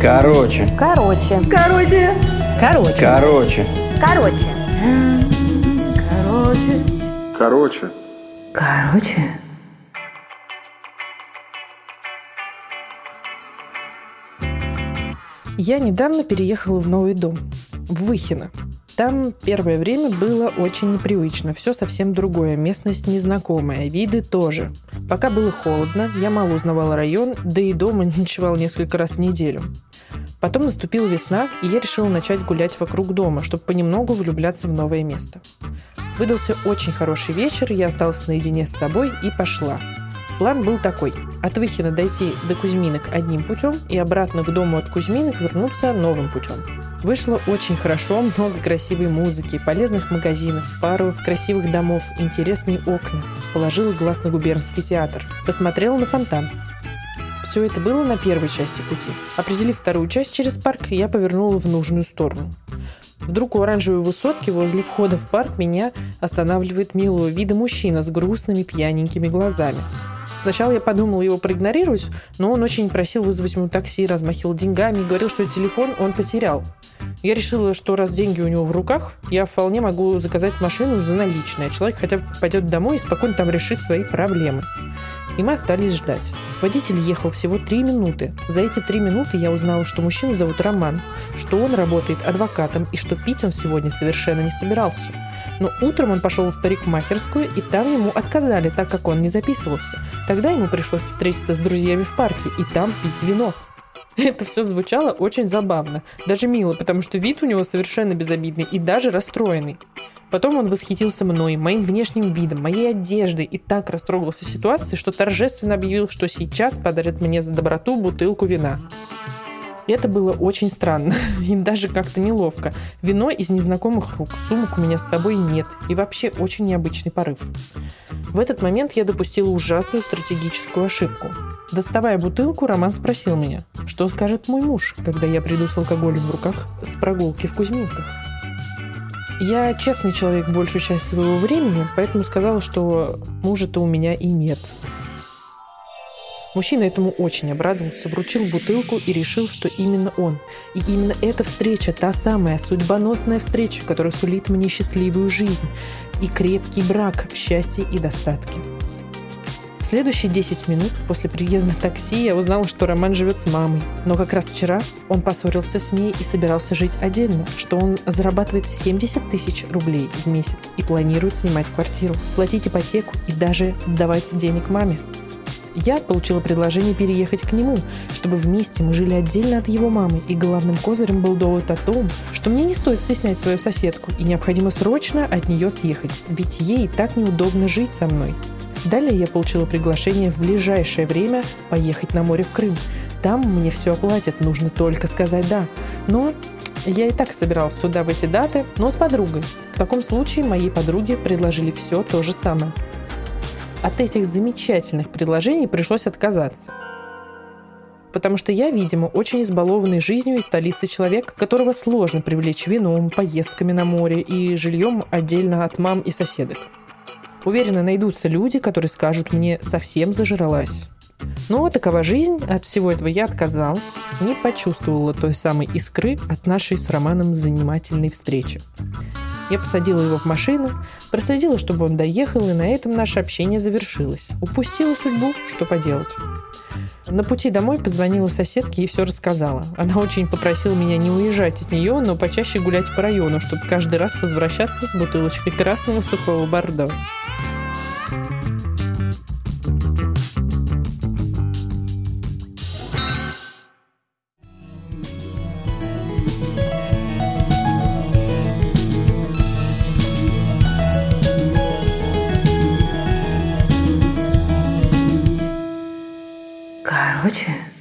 Короче. Короче. Короче. Короче. Короче. Короче. Короче. Короче. Короче. Я недавно переехала в новый дом, в Выхино. Там первое время было очень непривычно, все совсем другое, местность незнакомая, виды тоже. Пока было холодно, я мало узнавала район, да и дома ночевал несколько раз в неделю. Потом наступила весна, и я решила начать гулять вокруг дома, чтобы понемногу влюбляться в новое место. Выдался очень хороший вечер, я осталась наедине с собой и пошла. План был такой. От Выхина дойти до Кузьминок одним путем и обратно к дому от Кузьминок вернуться новым путем. Вышло очень хорошо, много красивой музыки, полезных магазинов, пару красивых домов, интересные окна. Положила глаз на губернский театр. Посмотрела на фонтан. Все это было на первой части пути. Определив вторую часть через парк, я повернула в нужную сторону. Вдруг у оранжевой высотки возле входа в парк меня останавливает милого вида мужчина с грустными пьяненькими глазами. Сначала я подумала его проигнорировать, но он очень просил вызвать ему такси, размахивал деньгами и говорил, что телефон он потерял. Я решила, что раз деньги у него в руках, я вполне могу заказать машину за наличные. Человек хотя бы пойдет домой и спокойно там решит свои проблемы. И мы остались ждать. Водитель ехал всего три минуты. За эти три минуты я узнала, что мужчину зовут Роман, что он работает адвокатом и что пить он сегодня совершенно не собирался. Но утром он пошел в парикмахерскую, и там ему отказали, так как он не записывался. Тогда ему пришлось встретиться с друзьями в парке и там пить вино. Это все звучало очень забавно, даже мило, потому что вид у него совершенно безобидный и даже расстроенный. Потом он восхитился мной, моим внешним видом, моей одеждой и так растрогался ситуацией, что торжественно объявил, что сейчас подарит мне за доброту бутылку вина. Это было очень странно и даже как-то неловко. Вино из незнакомых рук, сумок у меня с собой нет и вообще очень необычный порыв. В этот момент я допустила ужасную стратегическую ошибку. Доставая бутылку, Роман спросил меня, что скажет мой муж, когда я приду с алкоголем в руках с прогулки в Кузьминках. Я честный человек большую часть своего времени, поэтому сказала, что мужа-то у меня и нет. Мужчина этому очень обрадовался, вручил бутылку и решил, что именно он. И именно эта встреча, та самая судьбоносная встреча, которая сулит мне счастливую жизнь и крепкий брак в счастье и достатке. В следующие 10 минут после приезда такси я узнала, что Роман живет с мамой. Но как раз вчера он поссорился с ней и собирался жить отдельно, что он зарабатывает 70 тысяч рублей в месяц и планирует снимать квартиру, платить ипотеку и даже давать денег маме. Я получила предложение переехать к нему, чтобы вместе мы жили отдельно от его мамы, и главным козырем был довод о том, что мне не стоит стеснять свою соседку, и необходимо срочно от нее съехать, ведь ей так неудобно жить со мной. Далее я получила приглашение в ближайшее время поехать на море в Крым. Там мне все оплатят, нужно только сказать «да». Но я и так собиралась туда в эти даты, но с подругой. В таком случае моей подруге предложили все то же самое от этих замечательных предложений пришлось отказаться. Потому что я, видимо, очень избалованный жизнью и столицей человек, которого сложно привлечь вином, поездками на море и жильем отдельно от мам и соседок. Уверена, найдутся люди, которые скажут мне «совсем зажралась». Но такова жизнь, от всего этого я отказалась, не почувствовала той самой искры от нашей с Романом занимательной встречи. Я посадила его в машину, проследила, чтобы он доехал, и на этом наше общение завершилось. Упустила судьбу, что поделать. На пути домой позвонила соседке и все рассказала. Она очень попросила меня не уезжать от нее, но почаще гулять по району, чтобы каждый раз возвращаться с бутылочкой красного сухого бордо. 我去。